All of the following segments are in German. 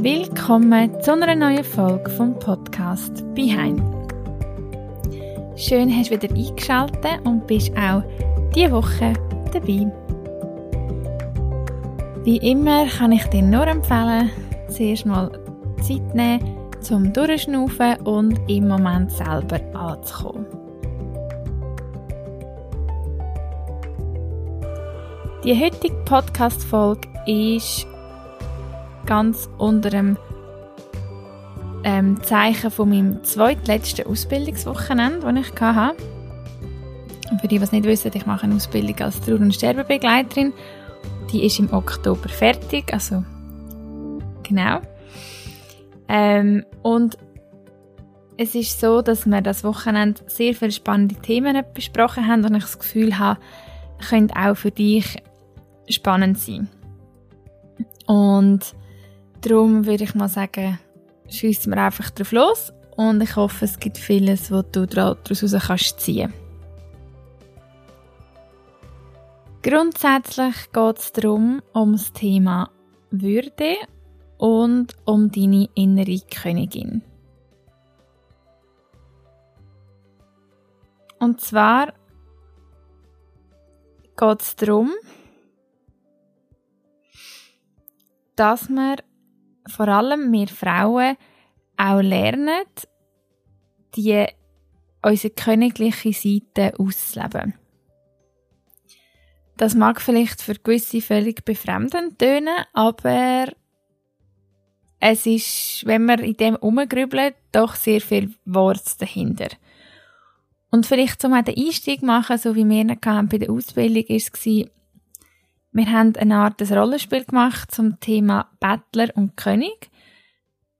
Willkommen zu einer neuen Folge vom Podcast Behind. Schön hast du wieder eingeschaltet und bist auch diese Woche dabei. Wie immer kann ich dir nur empfehlen, zuerst mal Zeit nehmen, zum Durchschnaufen und im Moment selber anzukommen. Die heutige Podcast-Folge ist ganz unter dem ähm, Zeichen von meinem zweitletzten Ausbildungswochenende, das ich hatte. Und für die, die es nicht wissen, ich mache eine Ausbildung als Trauer- und Sterbebegleiterin. Die ist im Oktober fertig, also genau. Ähm, und es ist so, dass wir das Wochenende sehr viele spannende Themen besprochen haben und ich das Gefühl habe, könnte auch für dich spannend sein. Und darum würde ich mal sagen, schiessen wir einfach drauf los und ich hoffe, es gibt vieles, was du daraus kannst ziehen Grundsätzlich geht es darum, um das Thema Würde und um deine innere Königin. Und zwar geht es darum, dass wir vor allem wir Frauen auch lernen, die unsere königliche Seite auszuleben. Das mag vielleicht für gewisse völlig befremdend tönen, aber es ist, wenn man in dem umgrübelt, doch sehr viel Wort dahinter. Und vielleicht zum den Einstieg machen, so wie wir bei der Ausbildung, ist wir haben eine Art des Rollenspiel gemacht zum Thema Bettler und König.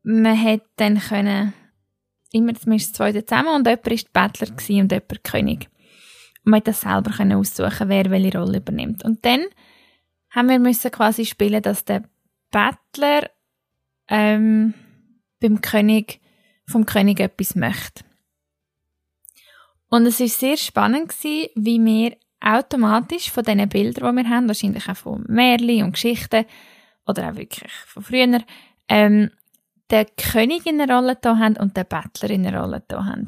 Man hat dann können, immer zumindest zwei zusammen und jemand die Bettler und jemand König. Und man hat das selber können aussuchen, wer welche Rolle übernimmt. Und dann haben wir müssen quasi spielen, dass der Bettler ähm, beim König vom König etwas möchte. Und es ist sehr spannend gewesen, wie wir automatisch von diesen Bildern, die wir haben, wahrscheinlich auch von Märchen und Geschichten oder auch wirklich von früher, ähm, den König in der Rolle da haben und den Bettler in der Rolle da haben.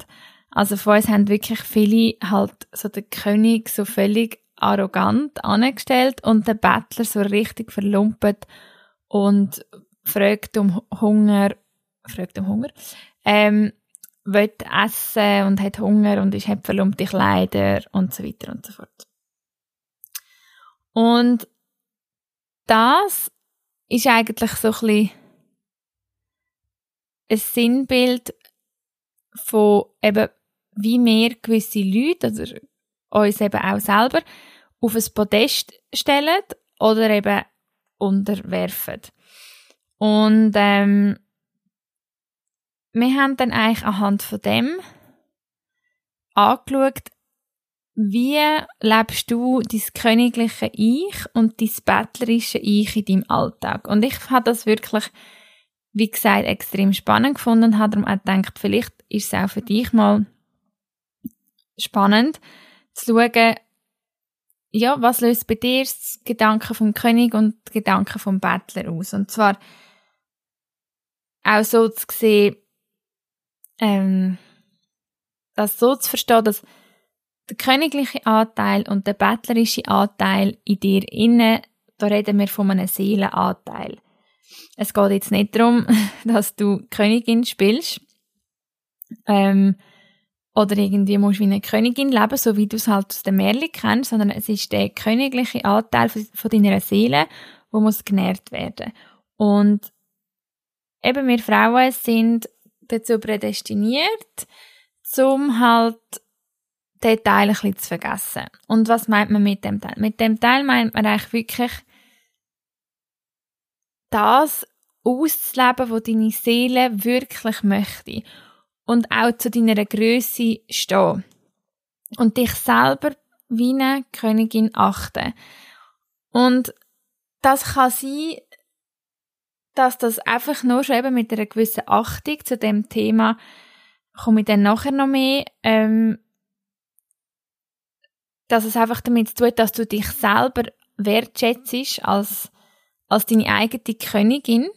Also von uns haben wirklich viele halt so den König so völlig arrogant angestellt und den Bettler so richtig verlumpet und fragt um Hunger, fragt um Hunger, ähm, will essen und hat Hunger und ist hat verlumpte Kleider und so weiter und so fort. Und das ist eigentlich so ein bisschen ein Sinnbild von eben, wie wir gewisse Leute, oder uns eben auch selber, auf ein Podest stellen oder eben unterwerfen. Und ähm, wir haben dann eigentlich anhand von dem angeschaut, wie lebst du dein königliche Ich und dein bettlerische Ich in deinem Alltag? Und ich habe das wirklich, wie gesagt, extrem spannend gefunden und habe darum auch gedacht, vielleicht ist es auch für dich mal spannend zu schauen, ja, was löst bei dir das Gedanken vom König und Gedanken vom Bettler aus? Und zwar auch so zu sehen, ähm, das so zu verstehen, dass der königliche Anteil und der bettlerische Anteil in dir inne, da reden wir von einem Seelenanteil. Es geht jetzt nicht darum, dass du Königin spielst, ähm, oder irgendwie musst wie eine Königin leben, so wie du es halt aus dem Märchen kennst, sondern es ist der königliche Anteil von deiner Seele, wo muss genährt werden. Und eben wir Frauen sind dazu prädestiniert, zum halt den Teil ein bisschen zu vergessen. Und was meint man mit dem Teil? Mit dem Teil meint man eigentlich wirklich das auszuleben, was deine Seele wirklich möchte. Und auch zu deiner Größe stehen. Und dich selber wie eine Königin achten. Und das kann sein, dass das einfach nur schon eben mit einer gewissen Achtung zu dem Thema, komme ich dann nachher noch mehr, ähm, dass es einfach damit zu tun dass du dich selber wertschätzt als, als deine eigene Königin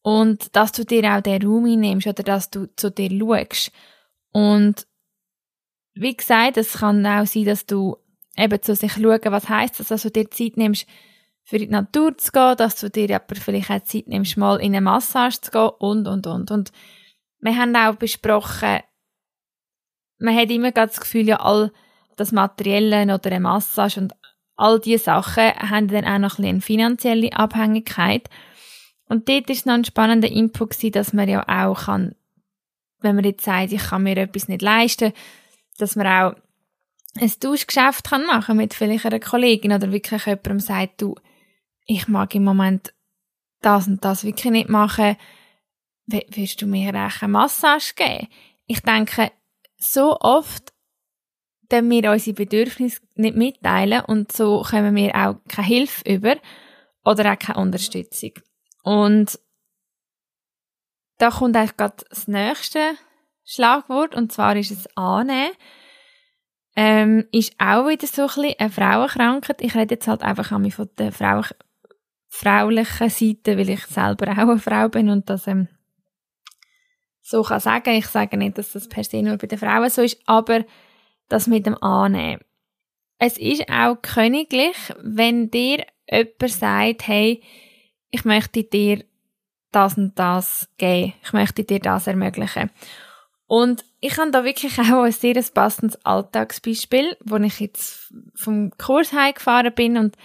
Und dass du dir auch den Raum einnimmst oder dass du zu dir schaust. Und wie gesagt, es kann auch sein, dass du eben zu sich schauen, was heisst das, dass du dir Zeit nimmst, für die Natur zu gehen, dass du dir aber vielleicht auch Zeit nimmst, mal in eine Massage zu gehen und, und, und. Und wir haben auch besprochen, man hat immer das Gefühl, ja, all das Materielle oder eine Massage und all diese Sachen haben dann auch noch ein eine finanzielle Abhängigkeit. Und dort ist noch ein spannender Input gewesen, dass man ja auch kann, wenn man jetzt sagt, ich kann mir etwas nicht leisten, dass man auch ein Tauschgeschäft kann machen mit vielleicht einer Kollegin oder wirklich jemandem sagt, du, ich mag im Moment das und das wirklich nicht machen, wirst du mir eine Massage geben? Ich denke, so oft dass wir unsere Bedürfnisse nicht mitteilen und so kommen wir auch keine Hilfe über oder auch keine Unterstützung. Und da kommt eigentlich gerade das nächste Schlagwort und zwar ist es annehmen. Ähm, ist auch wieder so ein bisschen eine Frauenkrankheit. Ich rede jetzt halt einfach von der Frau fraulichen Seite, weil ich selber auch eine Frau bin und das ähm, so kann sagen. Ich sage nicht, dass das per se nur bei den Frauen so ist, aber das mit dem Annehmen. Es ist auch königlich, wenn dir jemand sagt, hey, ich möchte dir das und das geben. Ich möchte dir das ermöglichen. Und ich habe da wirklich auch ein sehr passendes Alltagsbeispiel, wo ich jetzt vom Kurs heimgefahren bin und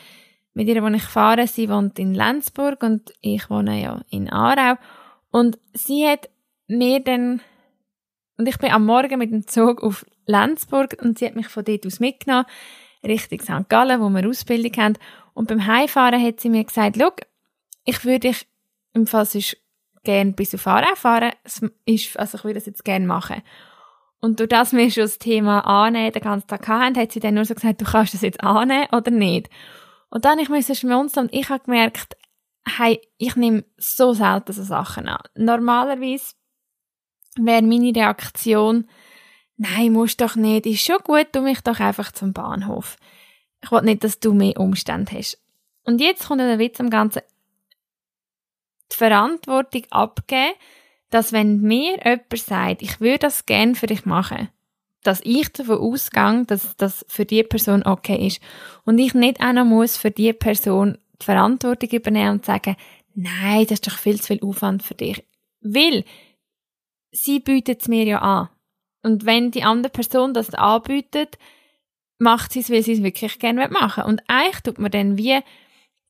mit ihr, wo ich fahre, sie wohnt in Lenzburg und ich wohne ja in Aarau. Und sie hat mir dann, und ich bin am Morgen mit dem Zug auf Lenzburg und sie hat mich von dort aus mitgenommen, Richtung St. Gallen, wo wir Ausbildung haben. Und beim Heimfahren hat sie mir gesagt, schau, ich würde dich im Fall sonst gerne bis auf Aarau fahren, ist, also ich würde das jetzt gerne machen. Und durch das wir schon das Thema annehmen den ganzen Tag hatten, hat sie dann nur so gesagt, du kannst das jetzt annehmen oder nicht. Und dann ich musste schmunzeln und ich habe gemerkt, hey, ich nehme so selten so Sachen an. Normalerweise wäre meine Reaktion, nein, musst doch nicht, ist schon gut, du mich doch einfach zum Bahnhof. Ich will nicht, dass du mehr Umstände hast. Und jetzt kommt der Witz am Ganzen, die Verantwortung abgeben, dass wenn mir jemand sagt, ich würde das gerne für dich machen, dass ich davon ausgehe, dass das für die Person okay ist. Und ich nicht auch noch muss für die Person die Verantwortung übernehmen und sagen, nein, das ist doch viel zu viel Aufwand für dich. Weil, sie bietet es mir ja an. Und wenn die andere Person das anbietet, macht sie es, weil sie es wirklich gerne machen will. Und eigentlich tut man dann wie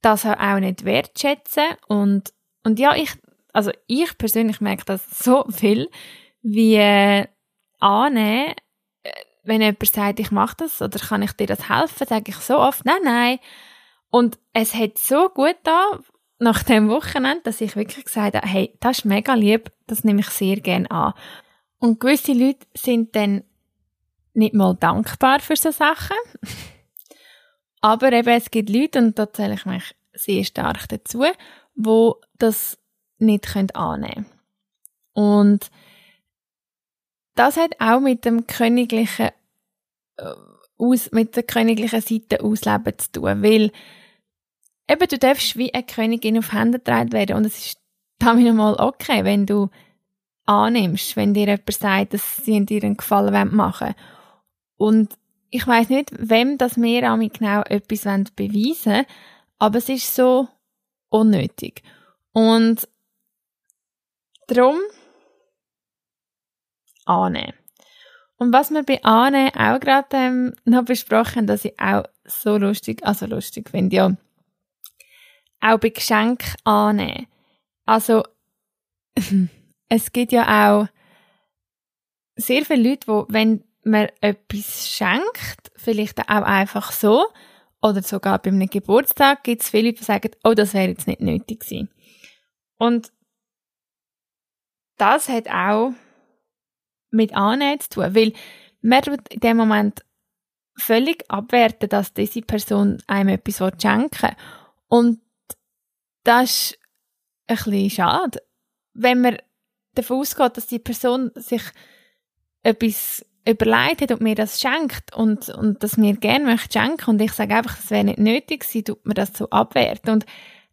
das auch nicht wertschätzen und, und ja, ich, also ich persönlich merke das so viel, wie äh, annehmen, wenn jemand sagt, ich mache das oder kann ich dir das helfen, sage ich so oft, nein, nein. Und es hat so gut da nach dem Wochenende, dass ich wirklich gesagt habe, hey, das ist mega lieb, das nehme ich sehr gerne an. Und gewisse Leute sind dann nicht mal dankbar für so Sachen. Aber eben, es gibt Leute, und da zähle ich mich sehr stark dazu, wo das nicht annehmen können. Und das hat auch mit dem königlichen aus, mit der königlichen Seite ausleben zu tun, weil eben du darfst wie eine Königin auf Hände getragen werden und es ist damit mal okay, wenn du annimmst, wenn dir jemand sagt, dass sie dir einen Gefallen machen wollen. Und ich weiß nicht, wem das wir genau etwas beweisen wollen, aber es ist so unnötig. Und darum annehmen. Und was wir bei Anne auch gerade ähm, noch besprochen, dass ich auch so lustig, also lustig finde, ja, auch bei Geschenk annehmen. Also, es gibt ja auch sehr viele Leute, wo, wenn man etwas schenkt, vielleicht auch einfach so, oder sogar bei einem Geburtstag, gibt es viele Leute, die sagen, oh, das wäre jetzt nicht nötig gewesen. Und das hat auch mit Annehmen zu tun, weil man in dem Moment völlig abwerten, dass diese Person einem etwas schenken will. Und das ist ein bisschen schade, wenn man davon ausgeht, dass die Person sich etwas überlegt hat und mir das schenkt und, und das mir gerne möchte schenken und ich sage einfach, das wäre nicht nötig sie tut mir das so abwerten. Und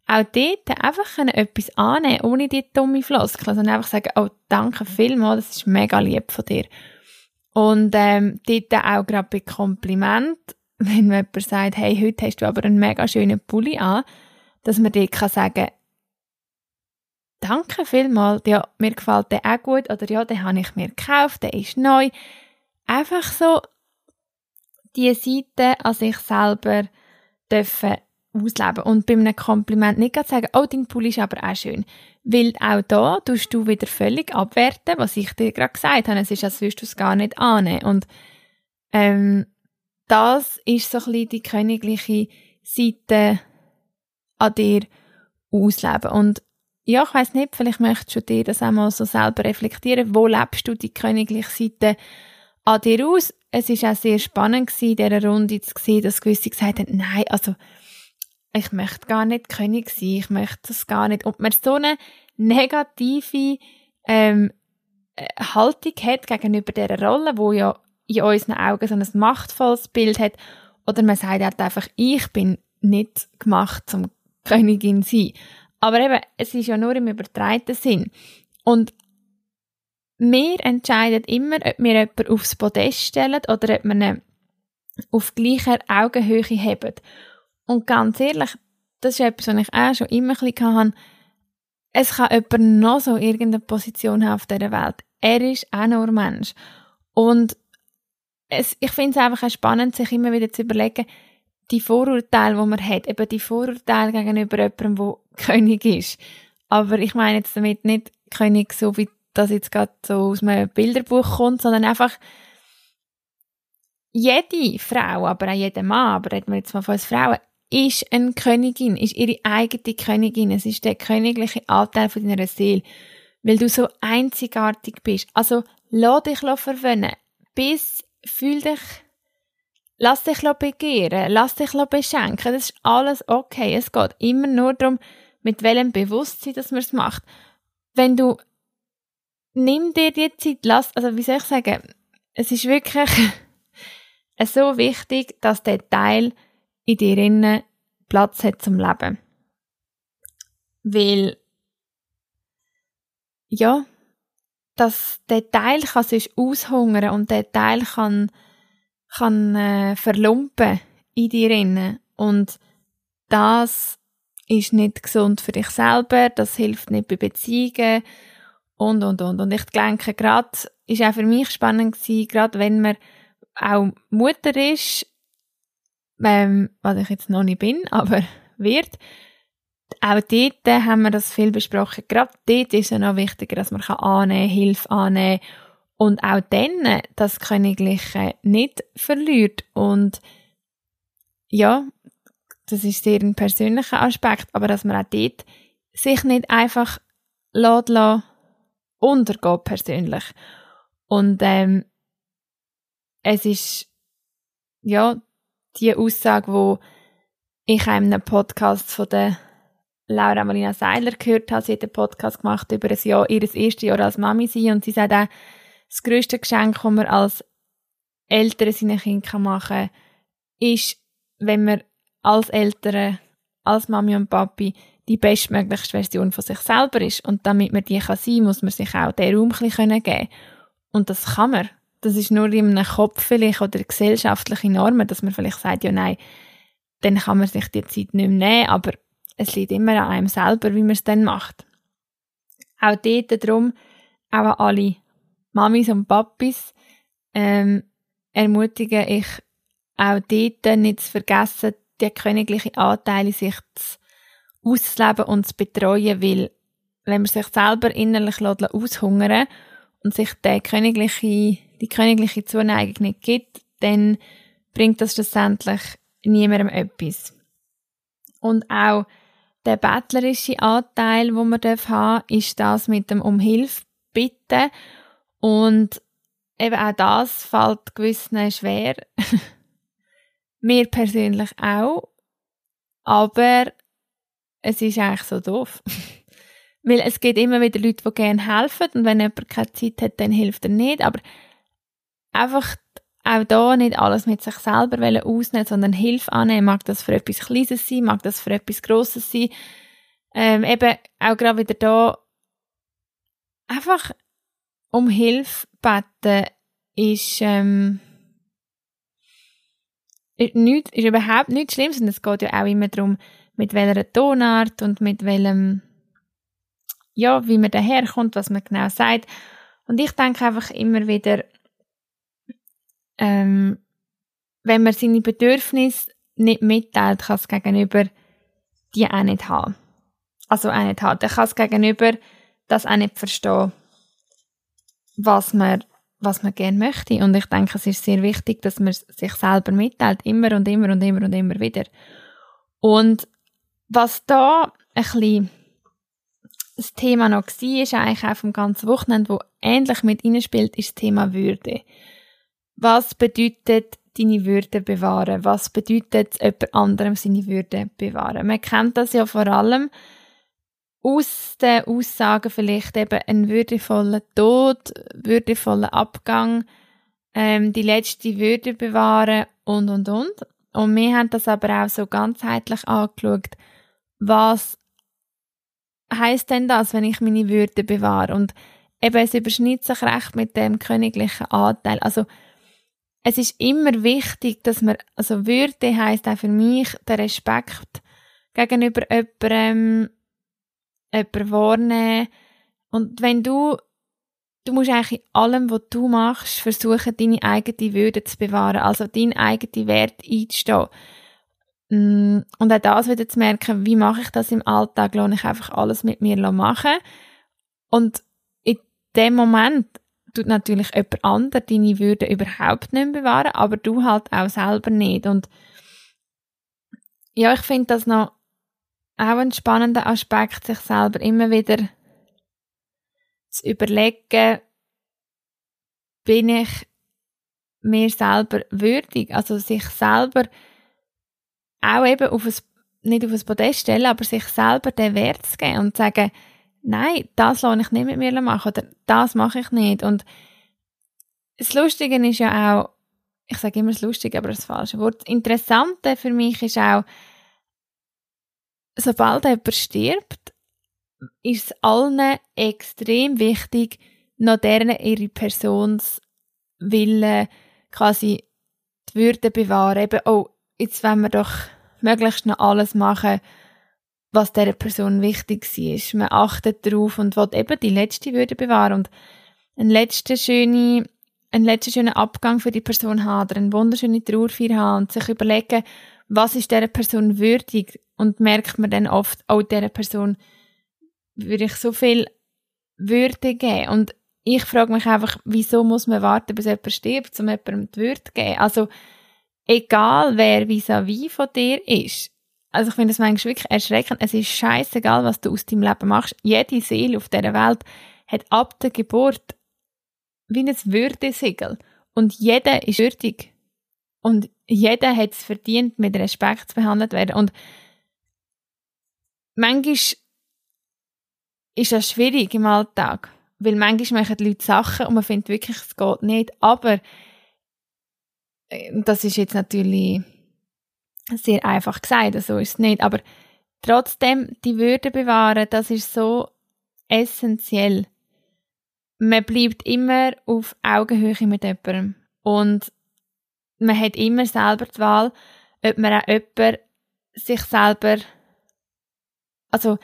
auch dort einfach etwas annehmen, ohne die dumme Floskel, sondern einfach sagen, oh, danke vielmals, das ist mega lieb von dir. Und ähm, dort auch gerade bei Kompliment, wenn jemand sagt, hey, heute hast du aber einen mega schönen Pulli an, dass man dort kann sagen danke vielmals, ja, mir gefällt der auch gut, oder ja, den habe ich mir gekauft, der ist neu. Einfach so die Seite an sich selber dürfen ausleben. Und bei einem Kompliment nicht sagen, oh, dein Pulli ist aber auch schön. Weil auch da tust du wieder völlig abwerten, was ich dir gerade gesagt habe. Es ist, als würdest du es gar nicht annehmen. Und ähm, das ist so ein bisschen die königliche Seite an dir ausleben. Und ja, ich weiß nicht, vielleicht möchtest du dir das auch mal so selber reflektieren. Wo lebst du die königliche Seite an dir aus? Es ist auch sehr spannend in dieser Runde zu sehen, dass gewisse gesagt haben, nein, also, ich möchte gar nicht König sein, ich möchte das gar nicht. Und man so eine negative, ähm, äh, Haltung hat gegenüber dieser Rolle, wo ja in unseren Augen so ein machtvolles Bild hat, oder man sagt halt einfach, ich bin nicht gemacht zum Königin sein. Aber eben, es ist ja nur im übertreiten Sinn. Und wir entscheiden immer, ob wir jemanden aufs Podest stellen oder ob wir ihn auf gleicher Augenhöhe haben. Und ganz ehrlich, das ist etwas, was ich auch schon immer ein bisschen hatte. Es kann jemand noch so irgendeine Position haben auf dieser Welt. Er ist auch nur Mensch. Und es, ich finde es einfach auch spannend, sich immer wieder zu überlegen, die Vorurteile, die man hat, eben die Vorurteile gegenüber jemandem, der König ist. Aber ich meine jetzt damit nicht König, so wie das jetzt gerade so aus einem Bilderbuch kommt, sondern einfach jede Frau, aber auch jeder Mann, aber reden wir jetzt mal von uns Frauen, ist eine Königin, ist ihre eigene Königin. Es ist der königliche Anteil von deiner Seele, weil du so einzigartig bist. Also, lass dich verwöhnen. Bis, fühl dich Lass dich begehren, lass dich beschenken, das ist alles okay. Es geht immer nur darum, mit welchem Bewusstsein, dass man es macht. Wenn du, nimm dir die Zeit, lass, also wie soll ich sagen, es ist wirklich so wichtig, dass der Teil in dir innen Platz hat zum Leben. Weil, ja, dass der Teil kann sich aushungern und der Teil kann kann äh, verlumpen in dir innen. Und das ist nicht gesund für dich selber, das hilft nicht bei Beziehungen und, und, und. Und ich denke, gerade, ist auch für mich spannend gewesen, gerade wenn man auch Mutter ist, ähm, was ich jetzt noch nicht bin, aber wird, auch dort haben wir das viel besprochen. Gerade dort ist es noch wichtiger, dass man annehmen kann, Hilfe annehmen und auch dann das Königliche nicht verliert. Und ja, das ist sehr ein persönlicher Aspekt, aber dass man auch dort sich nicht einfach lässt, lässt untergehen persönlich. Und ähm, es ist ja die Aussage, wo ich in einem Podcast von der Laura Marina Seiler gehört habe. Sie hat einen Podcast gemacht über ein Jahr, ihr erstes Jahr als Mami sein und sie sagt auch, das grösste Geschenk, das man als Eltern seinen Kindern machen kann, ist, wenn man als Eltern, als Mami und Papi die bestmöglichste Version von sich selber ist. Und damit man die kann sein, muss man sich auch den Raum ein bisschen geben Und das kann man. Das ist nur in einem Kopf vielleicht oder gesellschaftliche Normen, dass man vielleicht sagt, ja nein, dann kann man sich die Zeit nicht mehr nehmen, aber es liegt immer an einem selber, wie man es dann macht. Auch dort darum, auch an alle Mamis und Papis ähm, ermutige ich auch dort nicht zu vergessen, die königliche Anteile sich zu auszuleben und zu betreuen, weil wenn man sich selber innerlich aushungern und sich die königliche, die königliche Zuneigung nicht gibt, dann bringt das schlussendlich niemandem etwas. Und auch der bettlerische Anteil, wo man haben darf, ist das mit dem um Hilfe bitten und eben auch das fällt gewissen schwer. Mir persönlich auch. Aber es ist eigentlich so doof. Weil es gibt immer wieder Leute, die gerne helfen und wenn jemand keine Zeit hat, dann hilft er nicht. Aber einfach auch da nicht alles mit sich selber ausnehmen, sondern Hilfe annehmen. Mag das für etwas Kleines sein, mag das für etwas Grosses sein. ähm, eben auch gerade wieder da einfach um Hilfe beten ist, ähm, ist, nicht, ist überhaupt nichts Schlimmes und es geht ja auch immer darum, mit welcher Tonart und mit welchem, ja, wie man daherkommt, was man genau sagt. Und ich denke einfach immer wieder, ähm, wenn man seine Bedürfnisse nicht mitteilt, kann es gegenüber die auch nicht haben. Also auch nicht haben. Dann kann es gegenüber das auch nicht verstehen, was man, was man gerne möchte. Und ich denke, es ist sehr wichtig, dass man sich selber mitteilt. Immer und immer und immer und immer wieder. Und was da ein bisschen das Thema noch war, ist eigentlich auch vom ganzen Wochenende, wo ähnlich mit spielt, ist das Thema Würde. Was bedeutet deine Würde bewahren? Was bedeutet jemand anderem seine Würde bewahren? Man kennt das ja vor allem aus den Aussagen vielleicht eben einen würdevollen Tod, würdevollen Abgang, ähm, die letzte Würde bewahren und, und, und. Und wir haben das aber auch so ganzheitlich angeschaut, was heißt denn das, wenn ich meine Würde bewahre? Und eben, es überschneidet sich recht mit dem königlichen Anteil. Also, es ist immer wichtig, dass man, also Würde heißt auch für mich der Respekt gegenüber jemandem, jemanden wahrnehmen. Und wenn du, du musst eigentlich in allem, was du machst, versuchen, deine eigene Würde zu bewahren, also deinen eigenen Wert einzustehen. Mm, und auch das wieder zu merken, wie mache ich das im Alltag, lohne ich einfach alles mit mir machen. Und in dem Moment tut natürlich jemand anderes deine Würde überhaupt nicht bewahren, aber du halt auch selber nicht. Und ja, ich finde das noch auch ein spannender Aspekt, sich selber immer wieder zu überlegen, bin ich mir selber würdig, also sich selber auch eben auf ein, nicht auf ein Podest stellen, aber sich selber den Wert zu geben und zu sagen, nein, das lasse ich nicht mit mir machen oder das mache ich nicht. Und das Lustige ist ja auch, ich sage immer das Lustige, aber das falsche Wort. Das Interessante für mich ist auch, sobald jemand stirbt, ist es allen extrem wichtig, noch deren ihre Personswille quasi die Würde bewahren. Eben, oh, jetzt wollen wir doch möglichst noch alles machen, was dieser Person wichtig ist. Man achtet darauf und will eben die letzte Würde bewahren und einen letzten schönen, einen letzten schönen Abgang für die Person haben oder eine wunderschöne Trauerfeier haben und sich überlegen, was ist dieser Person würdig und merkt man dann oft, auch oh, dieser Person würde ich so viel Würde geben und ich frage mich einfach, wieso muss man warten, bis jemand stirbt, um jemandem die Würde zu geben? Also, egal wer vis-à-vis -vis von dir ist. Also ich finde das manchmal wirklich erschreckend. Es ist scheißegal, was du aus deinem Leben machst. Jede Seele auf dieser Welt hat ab der Geburt wie ein Würdesiegel. Und jeder ist würdig. Und jeder hat es verdient, mit Respekt zu behandelt werden. Und manchmal ist das schwierig im Alltag. Weil manchmal machen die Leute Sachen und man findet wirklich, es geht nicht. Aber äh, das ist jetzt natürlich sehr einfach gesagt, so ist es nicht, aber trotzdem die Würde bewahren, das ist so essentiell. Man bleibt immer auf Augenhöhe mit jemandem und man hat immer selber die Wahl, ob man auch jemand sich selber, also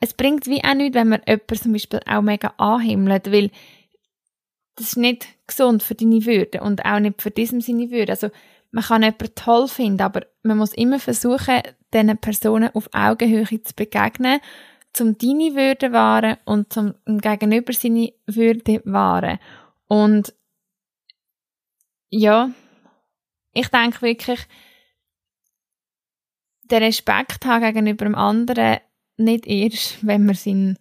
es bringt wie auch nichts, wenn man jemanden zum Beispiel auch mega anhimmelt, weil das ist nicht gesund für deine Würde und auch nicht für diesem seine Würde. Also man kann jemanden toll finden, aber man muss immer versuchen, diesen Personen auf Augenhöhe zu begegnen, zum deine Würde wahren und zum Gegenüber seine Würde wahren. Und ja, ich denke wirklich, den Respekt haben gegenüber dem anderen nicht erst, wenn man seinen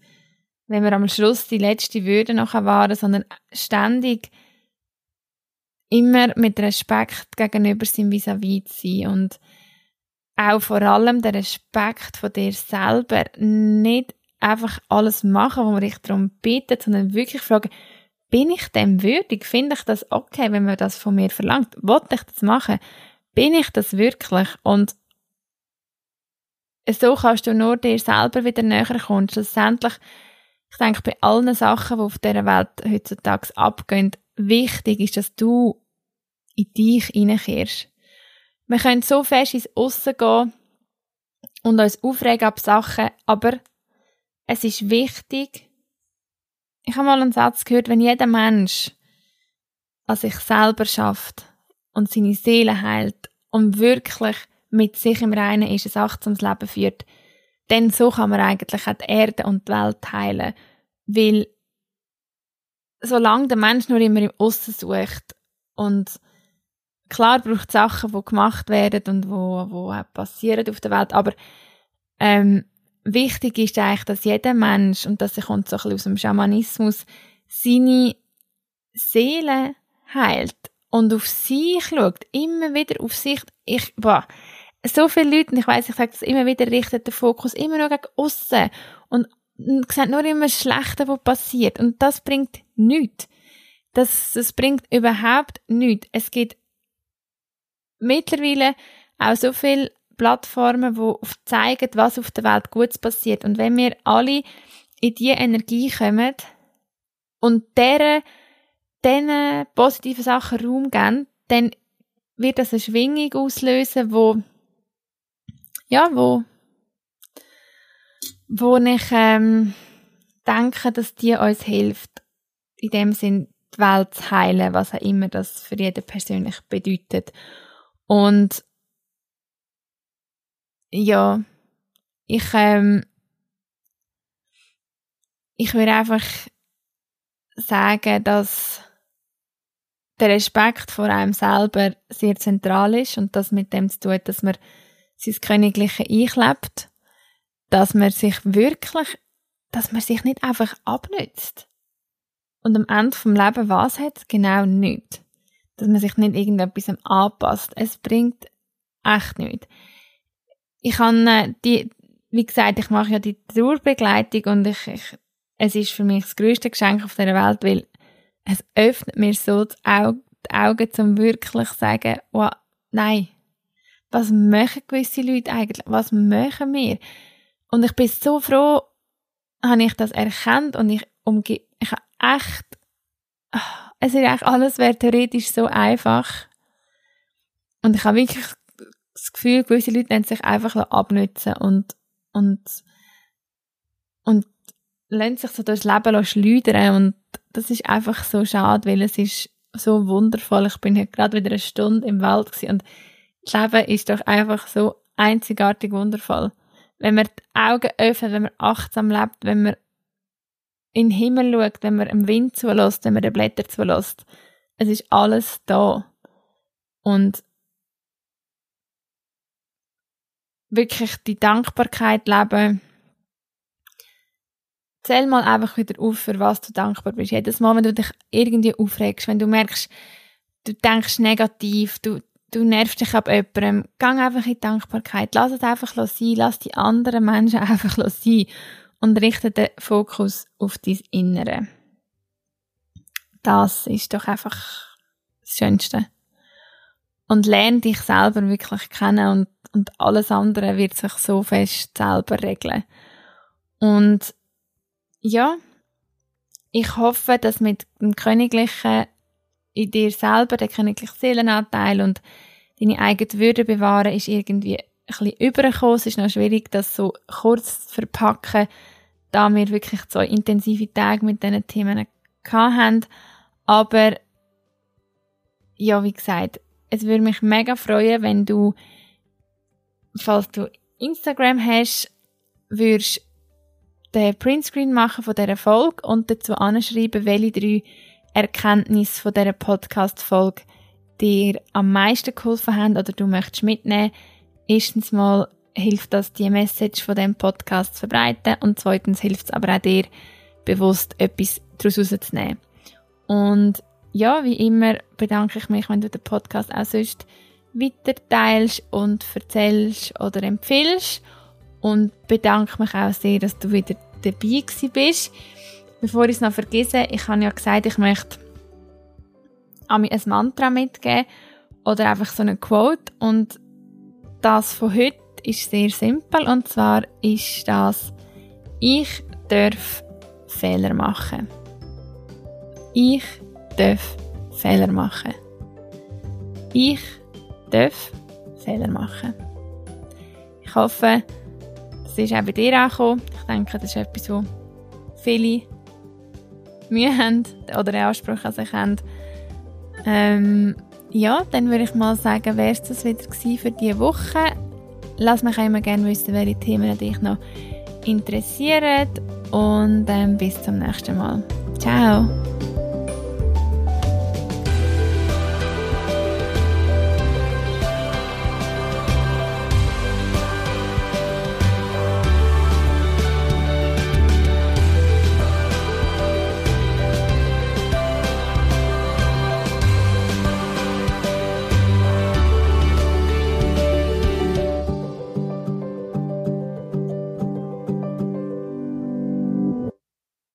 wenn wir am Schluss die letzte Würde noch wahren, sondern ständig immer mit Respekt gegenüber seinem vis-à-vis zu sein und auch vor allem der Respekt von dir selber, nicht einfach alles machen, wo man dich darum bittet, sondern wirklich fragen, bin ich dem würdig? Finde ich das okay, wenn man das von mir verlangt? Wollte ich das machen? Bin ich das wirklich? Und so kannst du nur dir selber wieder näher kommen. Schlussendlich, ich denke, bei allen Sachen, die auf dieser Welt heutzutage abgehen, wichtig ist, dass du in dich hineinkehrst. Wir können so fest ins Aussen gehen und uns aufregen ab Sachen, aber es ist wichtig, ich habe mal einen Satz gehört, wenn jeder Mensch an sich selber schafft und seine Seele heilt und wirklich mit sich im Reinen ist, ein achtsames Leben führt, dann so kann man eigentlich auch die Erde und die Welt heilen. Weil solange der Mensch nur immer im Aussen sucht. Und klar braucht es Sachen, die gemacht werden und wo, wo passieren auf der Welt, aber ähm, wichtig ist eigentlich, dass jeder Mensch, und das kommt so ein bisschen aus dem Schamanismus, seine Seele heilt und auf sich schaut, immer wieder auf sich. Ich, boah, so viele Leute, und ich weiß, ich sage das immer wieder, richten den Fokus immer nur gegen aussen. Und, sehen nur immer das Schlechte, was passiert. Und das bringt nichts. Das, das bringt überhaupt nichts. Es gibt mittlerweile auch so viele Plattformen, die zeigen, was auf der Welt Gutes passiert. Und wenn wir alle in diese Energie kommen und deren, diesen positiven Sachen Raum geben, dann wird das eine Schwingung auslösen, wo ja, wo wo ich ähm, denke, dass die uns hilft, in dem Sinn die Welt zu heilen, was auch immer das für jeden persönlich bedeutet. Und ja, ich, ähm, ich würde einfach sagen, dass der Respekt vor einem selber sehr zentral ist und das mit dem zu tun, dass man sein Königliche einklebt, dass man sich wirklich, dass man sich nicht einfach abnützt. Und am Ende vom Leben was hat? Genau nichts. Dass man sich nicht irgendetwas anpasst. Es bringt echt nichts ich habe äh, die, wie gesagt, ich mache ja die Trauerbegleitung und ich, ich, es ist für mich das größte Geschenk auf der Welt, weil es öffnet mir so die Augen, die Augen zum wirklich sagen, oh, nein, was machen gewisse Leute eigentlich? Was machen wir? Und ich bin so froh, habe ich das erkannt und ich umge, ich habe echt, ah, es ist eigentlich alles wäre theoretisch so einfach. Und ich habe wirklich das Gefühl, gewisse Leute nennen sich einfach abnützen und, und, und lassen sich so durchs Leben schleudern und das ist einfach so schade, weil es ist so wundervoll. Ich bin heute gerade wieder eine Stunde im Wald und das Leben ist doch einfach so einzigartig wundervoll. Wenn man die Augen öffnet, wenn man achtsam lebt, wenn man in den Himmel schaut, wenn man im Wind zulässt, wenn man den Blättern zulässt. Es ist alles da. Und wirklich die Dankbarkeit leben. Zähl mal einfach wieder auf, für was du dankbar bist. Jedes Mal, wenn du dich irgendwie aufregst, wenn du merkst, du denkst negativ, du, du nervst dich ab jemandem, gang einfach in die Dankbarkeit. Lass es einfach sein, lass die anderen Menschen einfach sein und richte den Fokus auf dein Innere. Das ist doch einfach das Schönste. Und lerne dich selber wirklich kennen und und alles andere wird sich so fest selber regeln. Und ja, ich hoffe, dass mit dem Königlichen in dir selber, der königliche Seelenanteil und deine eigene Würde bewahren, ist irgendwie ein bisschen übergekommen. Es ist noch schwierig, das so kurz zu verpacken, da wir wirklich so intensive Tage mit diesen Themen hatten. Aber ja, wie gesagt, es würde mich mega freuen, wenn du falls du Instagram hast, würdest den Printscreen machen von dieser Folge und dazu anschreiben, welche drei Erkenntnisse von dieser Podcast-Folge dir am meisten geholfen haben oder du möchtest mitnehmen. Erstens mal hilft das, die Message von dem Podcast zu verbreiten und zweitens hilft es aber auch dir, bewusst etwas daraus rauszunehmen. Und ja, wie immer bedanke ich mich, wenn du den Podcast auch sonst weiterteilst und erzählst oder empfiehlst. Und bedanke mich auch sehr, dass du wieder dabei bist. Bevor ich es noch vergesse, ich habe ja gesagt, ich möchte ein Mantra mitgeben oder einfach so eine Quote. Und das von heute ist sehr simpel und zwar ist das Ich darf Fehler machen. Ich darf Fehler machen. Ich darf Fehler machen. Ich hoffe, das ist auch bei dir angekommen. Ich denke, das ist etwas, wo viele Mühe haben oder einen Anspruch an sich haben. Ähm, ja, dann würde ich mal sagen, wäre es das wieder für diese Woche. Lass mich auch immer gerne wissen, welche Themen dich noch interessieren. Und ähm, bis zum nächsten Mal. Ciao!